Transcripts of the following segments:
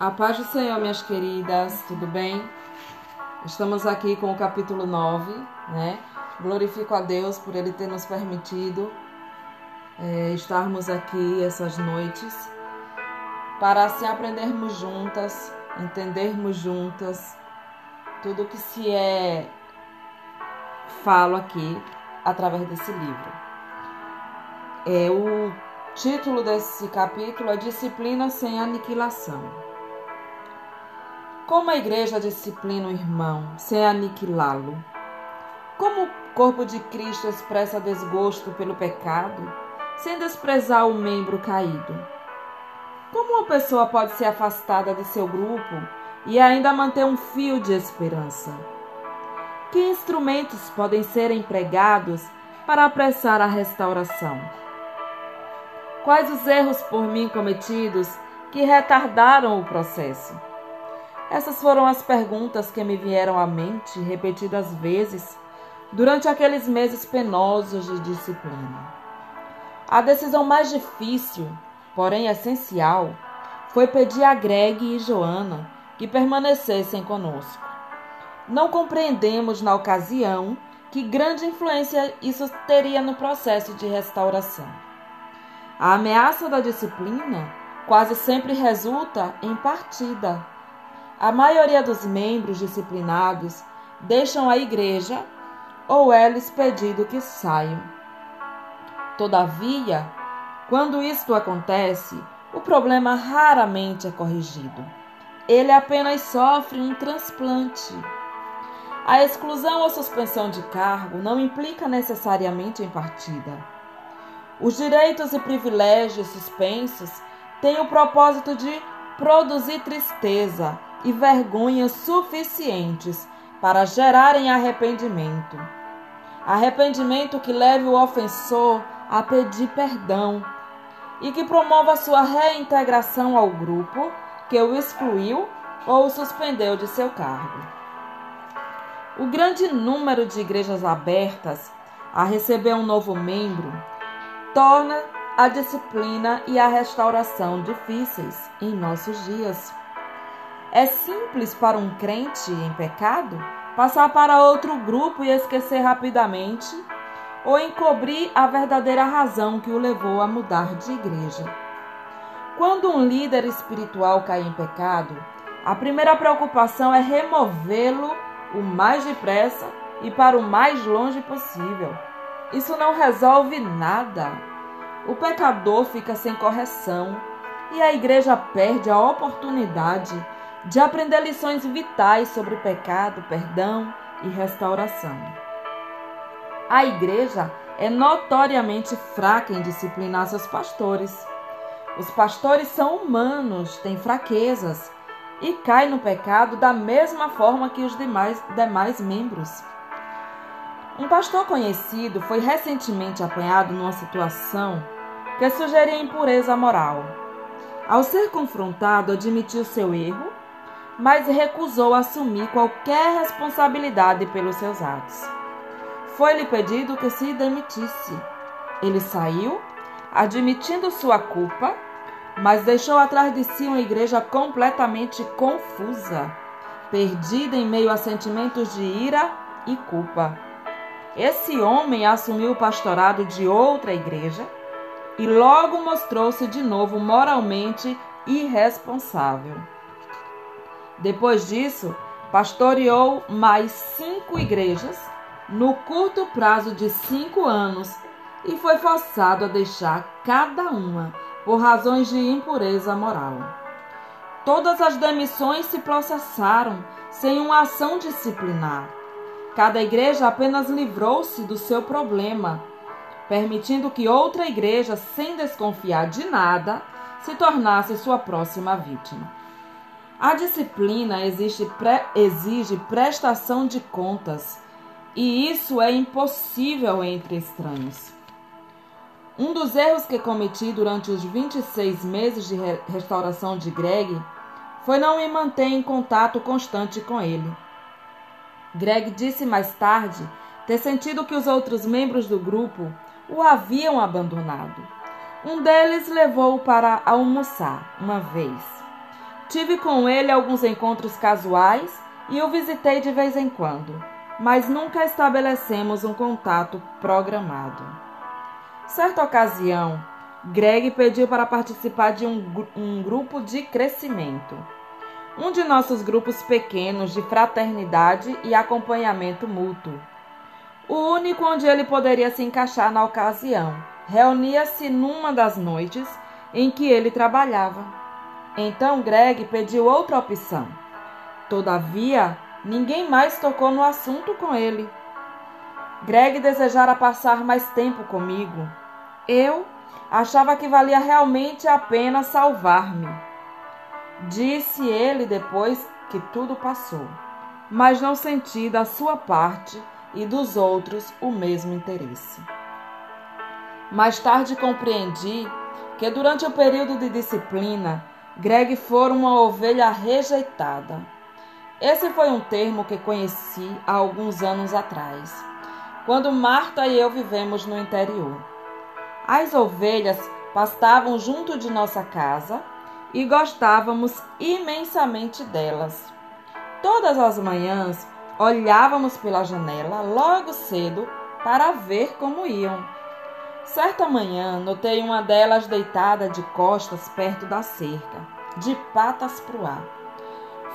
A paz do Senhor, minhas queridas, tudo bem? Estamos aqui com o capítulo 9, né? Glorifico a Deus por Ele ter nos permitido é, estarmos aqui essas noites para assim aprendermos juntas, entendermos juntas tudo que se é falo aqui através desse livro. É o título desse capítulo é Disciplina sem aniquilação. Como a igreja disciplina o irmão sem aniquilá-lo? Como o corpo de Cristo expressa desgosto pelo pecado sem desprezar o membro caído? Como uma pessoa pode ser afastada de seu grupo e ainda manter um fio de esperança? Que instrumentos podem ser empregados para apressar a restauração? Quais os erros por mim cometidos que retardaram o processo? Essas foram as perguntas que me vieram à mente repetidas vezes durante aqueles meses penosos de disciplina. A decisão mais difícil, porém essencial, foi pedir a Greg e Joana que permanecessem conosco. Não compreendemos na ocasião que grande influência isso teria no processo de restauração. A ameaça da disciplina quase sempre resulta em partida a maioria dos membros disciplinados deixam a igreja ou é-lhes pedido que saiam. Todavia, quando isto acontece, o problema raramente é corrigido. Ele apenas sofre um transplante. A exclusão ou suspensão de cargo não implica necessariamente em partida. Os direitos e privilégios suspensos têm o propósito de produzir tristeza e vergonha suficientes para gerarem arrependimento. Arrependimento que leve o ofensor a pedir perdão e que promova sua reintegração ao grupo que o excluiu ou o suspendeu de seu cargo. O grande número de igrejas abertas a receber um novo membro torna a disciplina e a restauração difíceis em nossos dias. É simples para um crente em pecado passar para outro grupo e esquecer rapidamente ou encobrir a verdadeira razão que o levou a mudar de igreja. Quando um líder espiritual cai em pecado, a primeira preocupação é removê-lo o mais depressa e para o mais longe possível. Isso não resolve nada. O pecador fica sem correção e a igreja perde a oportunidade de aprender lições vitais sobre pecado, perdão e restauração. A igreja é notoriamente fraca em disciplinar seus pastores. Os pastores são humanos, têm fraquezas e caem no pecado da mesma forma que os demais, demais membros. Um pastor conhecido foi recentemente apanhado numa situação que sugeria impureza moral. Ao ser confrontado, admitiu seu erro mas recusou assumir qualquer responsabilidade pelos seus atos. Foi-lhe pedido que se demitisse. Ele saiu, admitindo sua culpa, mas deixou atrás de si uma igreja completamente confusa, perdida em meio a sentimentos de ira e culpa. Esse homem assumiu o pastorado de outra igreja e logo mostrou-se de novo moralmente irresponsável. Depois disso, pastoreou mais cinco igrejas no curto prazo de cinco anos e foi forçado a deixar cada uma por razões de impureza moral. Todas as demissões se processaram sem uma ação disciplinar. Cada igreja apenas livrou-se do seu problema, permitindo que outra igreja, sem desconfiar de nada, se tornasse sua próxima vítima. A disciplina pre, exige prestação de contas e isso é impossível entre estranhos. Um dos erros que cometi durante os 26 meses de re restauração de Greg foi não me manter em contato constante com ele. Greg disse mais tarde ter sentido que os outros membros do grupo o haviam abandonado. Um deles levou-o para almoçar uma vez Tive com ele alguns encontros casuais e o visitei de vez em quando, mas nunca estabelecemos um contato programado. Certa ocasião, Greg pediu para participar de um, um grupo de crescimento. Um de nossos grupos pequenos de fraternidade e acompanhamento mútuo. O único onde ele poderia se encaixar na ocasião. Reunia-se numa das noites em que ele trabalhava. Então Greg pediu outra opção. Todavia, ninguém mais tocou no assunto com ele. Greg desejara passar mais tempo comigo. Eu achava que valia realmente a pena salvar-me. Disse ele depois que tudo passou, mas não senti da sua parte e dos outros o mesmo interesse. Mais tarde compreendi que durante o período de disciplina, Greg fora uma ovelha rejeitada. Esse foi um termo que conheci há alguns anos atrás, quando Marta e eu vivemos no interior. As ovelhas pastavam junto de nossa casa e gostávamos imensamente delas. Todas as manhãs olhávamos pela janela logo cedo para ver como iam. Certa manhã notei uma delas deitada de costas perto da cerca, de patas para o ar.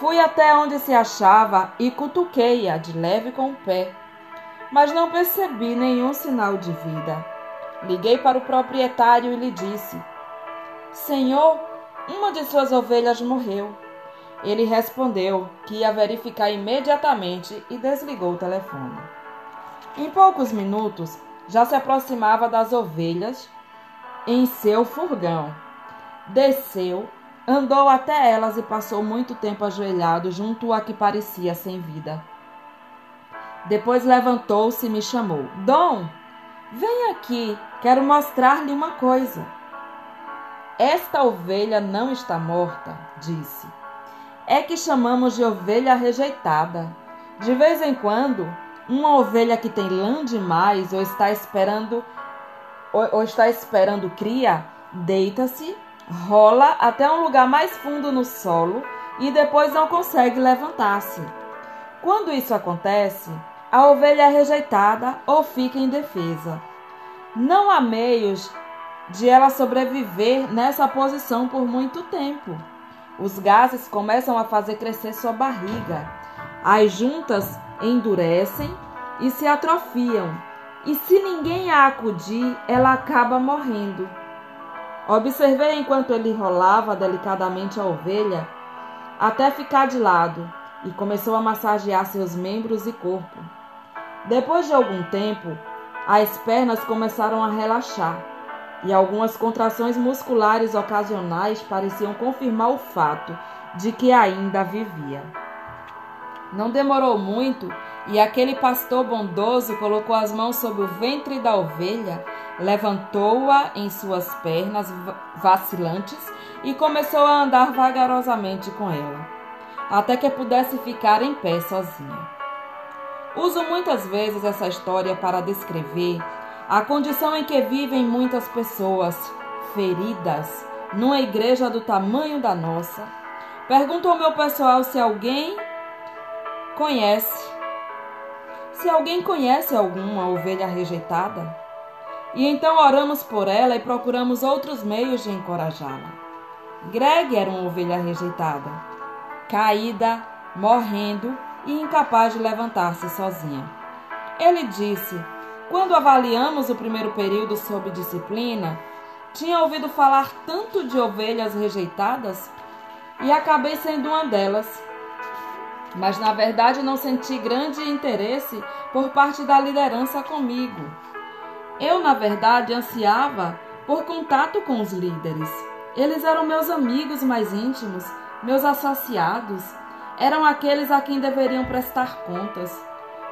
Fui até onde se achava e cutuquei-a de leve com o pé, mas não percebi nenhum sinal de vida. Liguei para o proprietário e lhe disse: Senhor, uma de suas ovelhas morreu. Ele respondeu que ia verificar imediatamente e desligou o telefone. Em poucos minutos, já se aproximava das ovelhas em seu furgão. Desceu, andou até elas e passou muito tempo ajoelhado junto a que parecia sem vida. Depois levantou-se e me chamou: Dom, Vem aqui, quero mostrar-lhe uma coisa. Esta ovelha não está morta, disse. É que chamamos de ovelha rejeitada. De vez em quando, uma ovelha que tem lã demais ou está esperando ou, ou está esperando cria, deita-se, rola até um lugar mais fundo no solo e depois não consegue levantar-se. Quando isso acontece, a ovelha é rejeitada ou fica indefesa. Não há meios de ela sobreviver nessa posição por muito tempo. Os gases começam a fazer crescer sua barriga. As juntas endurecem e se atrofiam. E se ninguém a acudir, ela acaba morrendo. Observei enquanto ele rolava delicadamente a ovelha até ficar de lado e começou a massagear seus membros e corpo. Depois de algum tempo, as pernas começaram a relaxar e algumas contrações musculares ocasionais pareciam confirmar o fato de que ainda vivia. Não demorou muito e aquele pastor bondoso colocou as mãos sobre o ventre da ovelha, levantou-a em suas pernas vacilantes e começou a andar vagarosamente com ela, até que pudesse ficar em pé sozinha. Uso muitas vezes essa história para descrever a condição em que vivem muitas pessoas feridas numa igreja do tamanho da nossa. Pergunto ao meu pessoal se alguém conhece. Se alguém conhece alguma ovelha rejeitada. E então oramos por ela e procuramos outros meios de encorajá-la. Greg era uma ovelha rejeitada, caída, morrendo e incapaz de levantar-se sozinha. Ele disse: Quando avaliamos o primeiro período sob disciplina, tinha ouvido falar tanto de ovelhas rejeitadas e acabei sendo uma delas. Mas na verdade não senti grande interesse por parte da liderança comigo. Eu, na verdade, ansiava por contato com os líderes. Eles eram meus amigos mais íntimos, meus associados eram aqueles a quem deveriam prestar contas,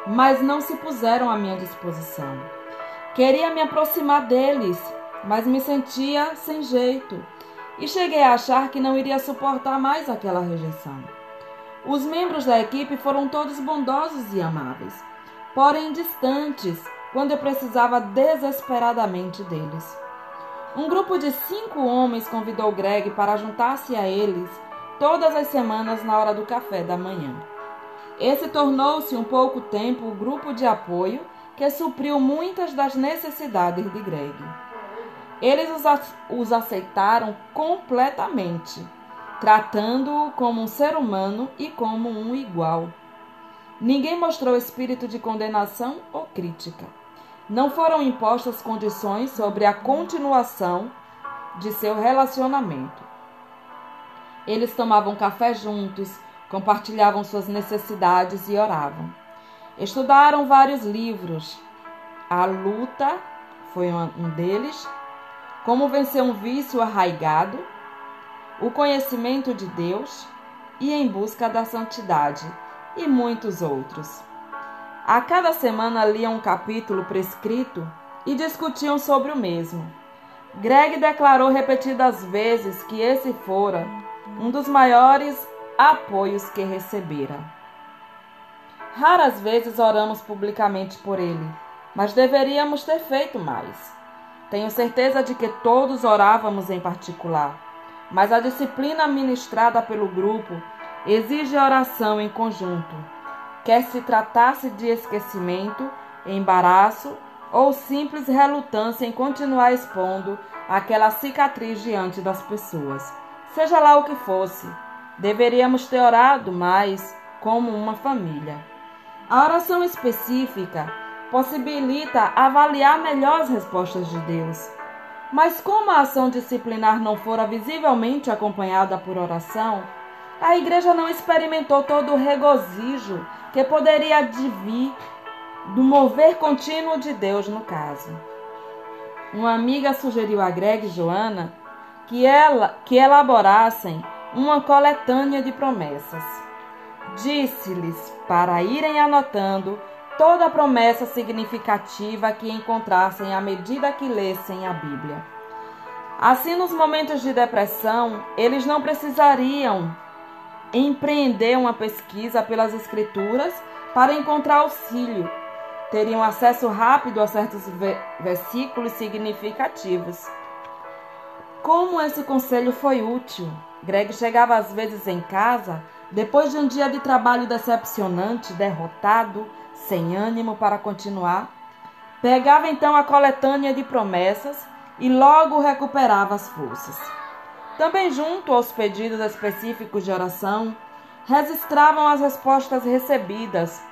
mas não se puseram à minha disposição. Queria me aproximar deles, mas me sentia sem jeito e cheguei a achar que não iria suportar mais aquela rejeição. Os membros da equipe foram todos bondosos e amáveis, porém distantes quando eu precisava desesperadamente deles. Um grupo de cinco homens convidou Greg para juntar-se a eles todas as semanas na hora do café da manhã. Esse tornou-se um pouco tempo o grupo de apoio que supriu muitas das necessidades de Greg. Eles os aceitaram completamente, tratando-o como um ser humano e como um igual. Ninguém mostrou espírito de condenação ou crítica. Não foram impostas condições sobre a continuação de seu relacionamento. Eles tomavam café juntos, compartilhavam suas necessidades e oravam. Estudaram vários livros. A luta foi um deles. Como vencer um vício arraigado. O conhecimento de Deus e em busca da santidade e muitos outros. A cada semana liam um capítulo prescrito e discutiam sobre o mesmo. Greg declarou repetidas vezes que esse fora um dos maiores apoios que recebera. Raras vezes oramos publicamente por ele, mas deveríamos ter feito mais. Tenho certeza de que todos orávamos em particular, mas a disciplina ministrada pelo grupo exige oração em conjunto, quer se tratasse de esquecimento, embaraço ou simples relutância em continuar expondo aquela cicatriz diante das pessoas. Seja lá o que fosse, deveríamos ter orado mais como uma família. A oração específica possibilita avaliar melhor as respostas de Deus. Mas como a ação disciplinar não fora visivelmente acompanhada por oração, a igreja não experimentou todo o regozijo que poderia advir do mover contínuo de Deus no caso. Uma amiga sugeriu a Greg e Joana que, ela, que elaborassem uma coletânea de promessas. Disse-lhes para irem anotando toda promessa significativa que encontrassem à medida que lessem a Bíblia. Assim, nos momentos de depressão, eles não precisariam empreender uma pesquisa pelas Escrituras para encontrar auxílio. Teriam acesso rápido a certos versículos significativos. Como esse conselho foi útil! Greg chegava às vezes em casa, depois de um dia de trabalho decepcionante, derrotado, sem ânimo para continuar. Pegava então a coletânea de promessas e logo recuperava as forças. Também, junto aos pedidos específicos de oração, registravam as respostas recebidas,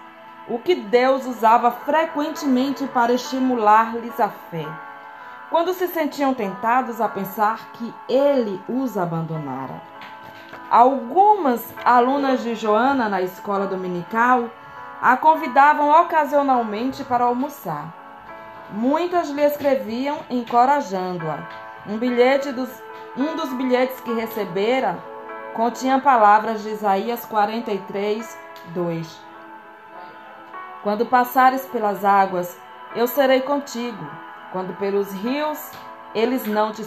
o que Deus usava frequentemente para estimular-lhes a fé. Quando se sentiam tentados a pensar que ele os abandonara. Algumas alunas de Joana na escola dominical a convidavam ocasionalmente para almoçar. Muitas lhe escreviam encorajando-a. Um bilhete dos um dos bilhetes que recebera continha palavras de Isaías 43, 2. Quando passares pelas águas, eu serei contigo. Quando pelos rios, eles não te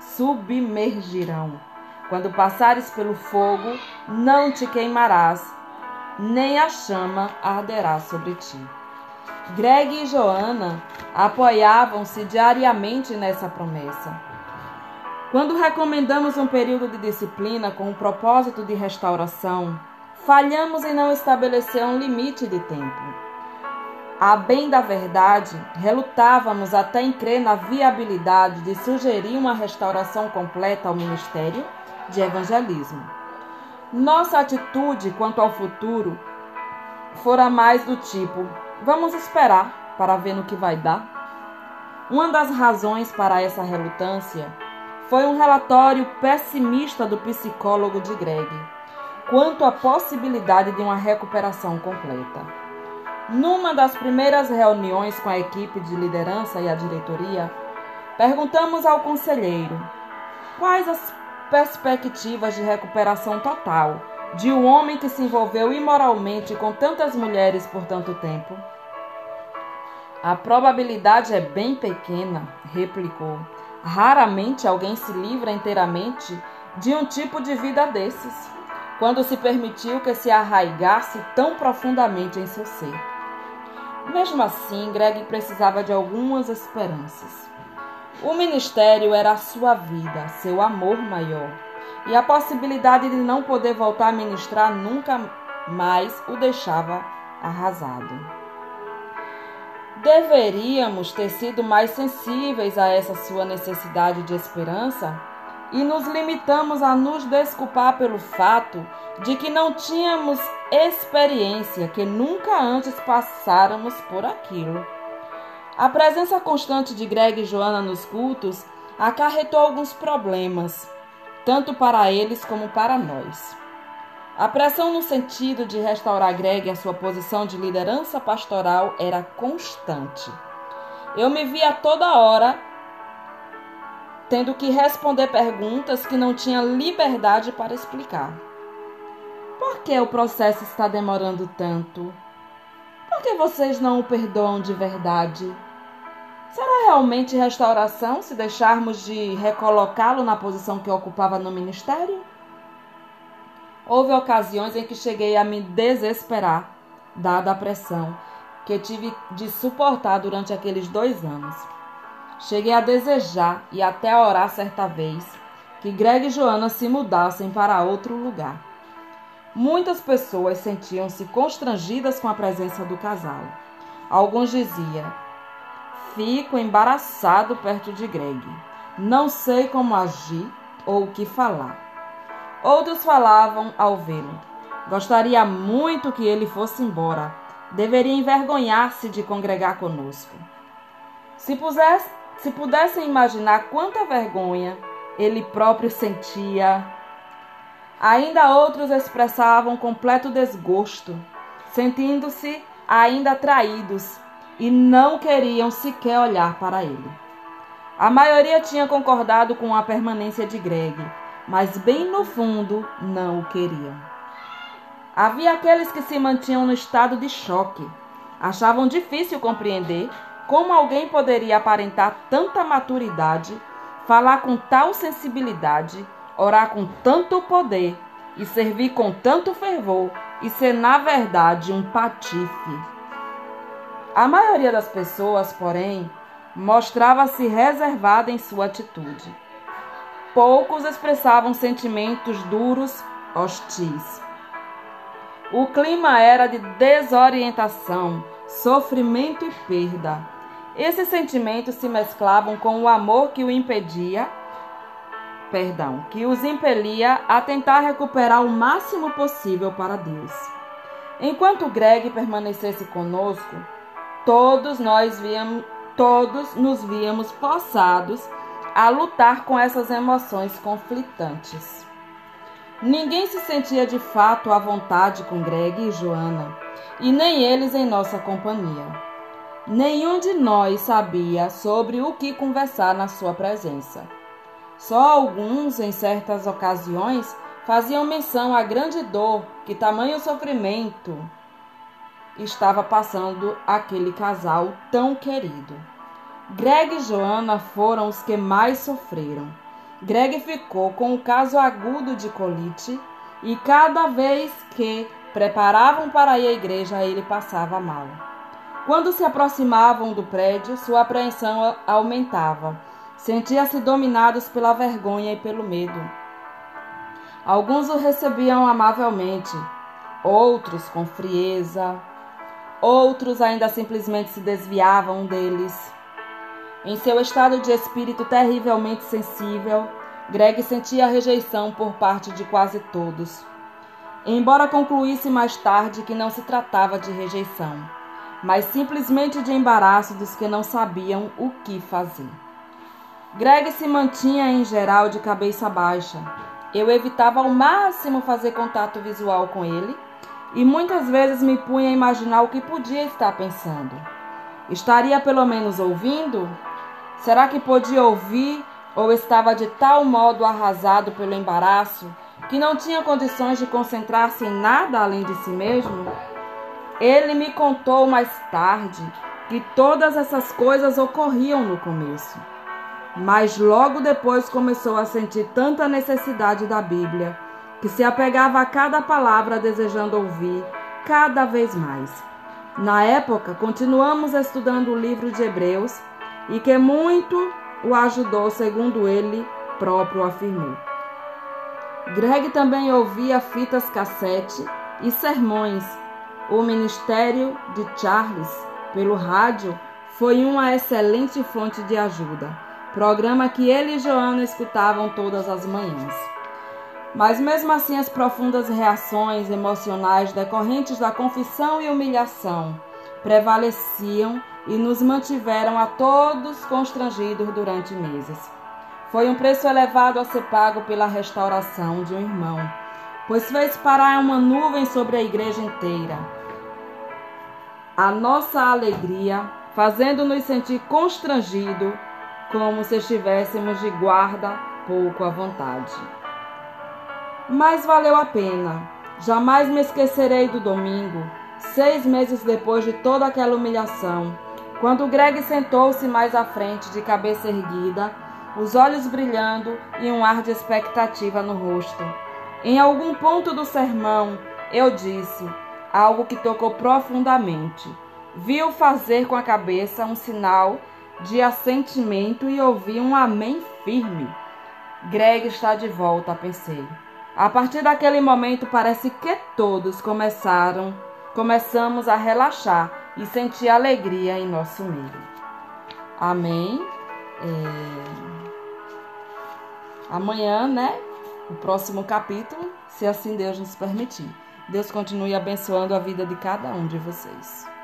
submergirão. Quando passares pelo fogo, não te queimarás, nem a chama arderá sobre ti. Greg e Joana apoiavam-se diariamente nessa promessa. Quando recomendamos um período de disciplina com o propósito de restauração, falhamos em não estabelecer um limite de tempo. A bem da verdade, relutávamos até em crer na viabilidade de sugerir uma restauração completa ao ministério de evangelismo. Nossa atitude quanto ao futuro fora mais do tipo: vamos esperar para ver no que vai dar. Uma das razões para essa relutância foi um relatório pessimista do psicólogo de Greg quanto à possibilidade de uma recuperação completa. Numa das primeiras reuniões com a equipe de liderança e a diretoria, perguntamos ao conselheiro quais as perspectivas de recuperação total de um homem que se envolveu imoralmente com tantas mulheres por tanto tempo. A probabilidade é bem pequena, replicou. Raramente alguém se livra inteiramente de um tipo de vida desses, quando se permitiu que se arraigasse tão profundamente em seu ser. Mesmo assim, Greg precisava de algumas esperanças. O ministério era a sua vida, seu amor maior. e a possibilidade de não poder voltar a ministrar nunca mais o deixava arrasado. Deveríamos ter sido mais sensíveis a essa sua necessidade de esperança e nos limitamos a nos desculpar pelo fato de que não tínhamos experiência, que nunca antes passáramos por aquilo. A presença constante de Greg e Joana nos cultos acarretou alguns problemas, tanto para eles como para nós. A pressão no sentido de restaurar Greg a sua posição de liderança pastoral era constante. Eu me via toda hora tendo que responder perguntas que não tinha liberdade para explicar. Por que o processo está demorando tanto? Por que vocês não o perdoam de verdade? Será realmente restauração se deixarmos de recolocá-lo na posição que ocupava no ministério? Houve ocasiões em que cheguei a me desesperar, dada a pressão que tive de suportar durante aqueles dois anos. Cheguei a desejar e até a orar certa vez que Greg e Joana se mudassem para outro lugar. Muitas pessoas sentiam-se constrangidas com a presença do casal. Alguns diziam: Fico embaraçado perto de Greg. Não sei como agir ou o que falar. Outros falavam ao vê-lo. Gostaria muito que ele fosse embora. Deveria envergonhar-se de congregar conosco. Se, pusesse, se pudessem imaginar quanta vergonha ele próprio sentia. Ainda outros expressavam completo desgosto, sentindo-se ainda atraídos e não queriam sequer olhar para ele. A maioria tinha concordado com a permanência de Greg mas bem no fundo não o queriam. Havia aqueles que se mantinham no estado de choque. Achavam difícil compreender como alguém poderia aparentar tanta maturidade, falar com tal sensibilidade, orar com tanto poder e servir com tanto fervor e ser, na verdade, um patife. A maioria das pessoas, porém, mostrava-se reservada em sua atitude poucos expressavam sentimentos duros, hostis. O clima era de desorientação, sofrimento e perda. Esses sentimentos se mesclavam com o amor que o impedia, perdão, que os impelia a tentar recuperar o máximo possível para Deus. Enquanto Greg permanecesse conosco, todos nós víamos, todos nos víamos forçados a lutar com essas emoções conflitantes. Ninguém se sentia de fato à vontade com Greg e Joana, e nem eles em nossa companhia. Nenhum de nós sabia sobre o que conversar na sua presença. Só alguns, em certas ocasiões, faziam menção à grande dor que tamanho sofrimento estava passando aquele casal tão querido. Greg e Joana foram os que mais sofreram. Greg ficou com o caso agudo de colite e cada vez que preparavam para ir à igreja ele passava mal. Quando se aproximavam do prédio, sua apreensão aumentava. Sentia-se dominados pela vergonha e pelo medo. Alguns o recebiam amavelmente, outros com frieza, outros ainda simplesmente se desviavam deles. Em seu estado de espírito terrivelmente sensível, Greg sentia rejeição por parte de quase todos. Embora concluísse mais tarde que não se tratava de rejeição, mas simplesmente de embaraço dos que não sabiam o que fazer. Greg se mantinha em geral de cabeça baixa. Eu evitava ao máximo fazer contato visual com ele e muitas vezes me punha a imaginar o que podia estar pensando. Estaria pelo menos ouvindo? Será que podia ouvir ou estava de tal modo arrasado pelo embaraço que não tinha condições de concentrar-se em nada além de si mesmo? Ele me contou mais tarde que todas essas coisas ocorriam no começo, mas logo depois começou a sentir tanta necessidade da Bíblia que se apegava a cada palavra desejando ouvir cada vez mais. Na época, continuamos estudando o livro de Hebreus e que muito o ajudou, segundo ele próprio afirmou. Greg também ouvia fitas cassete e sermões. O ministério de Charles pelo rádio foi uma excelente fonte de ajuda, programa que ele e Joana escutavam todas as manhãs. Mas mesmo assim, as profundas reações emocionais decorrentes da confissão e humilhação prevaleciam e nos mantiveram a todos constrangidos durante meses. Foi um preço elevado a ser pago pela restauração de um irmão, pois fez parar uma nuvem sobre a igreja inteira. A nossa alegria, fazendo-nos sentir constrangidos, como se estivéssemos de guarda pouco à vontade. Mas valeu a pena. Jamais me esquecerei do domingo, seis meses depois de toda aquela humilhação, quando Greg sentou-se mais à frente, de cabeça erguida, os olhos brilhando e um ar de expectativa no rosto. Em algum ponto do sermão, eu disse algo que tocou profundamente. Viu fazer com a cabeça um sinal de assentimento e ouvi um amém firme. Greg está de volta, pensei. A partir daquele momento, parece que todos começaram, começamos a relaxar e sentir alegria em nosso meio. Amém. É... Amanhã, né? O próximo capítulo, se assim Deus nos permitir. Deus continue abençoando a vida de cada um de vocês.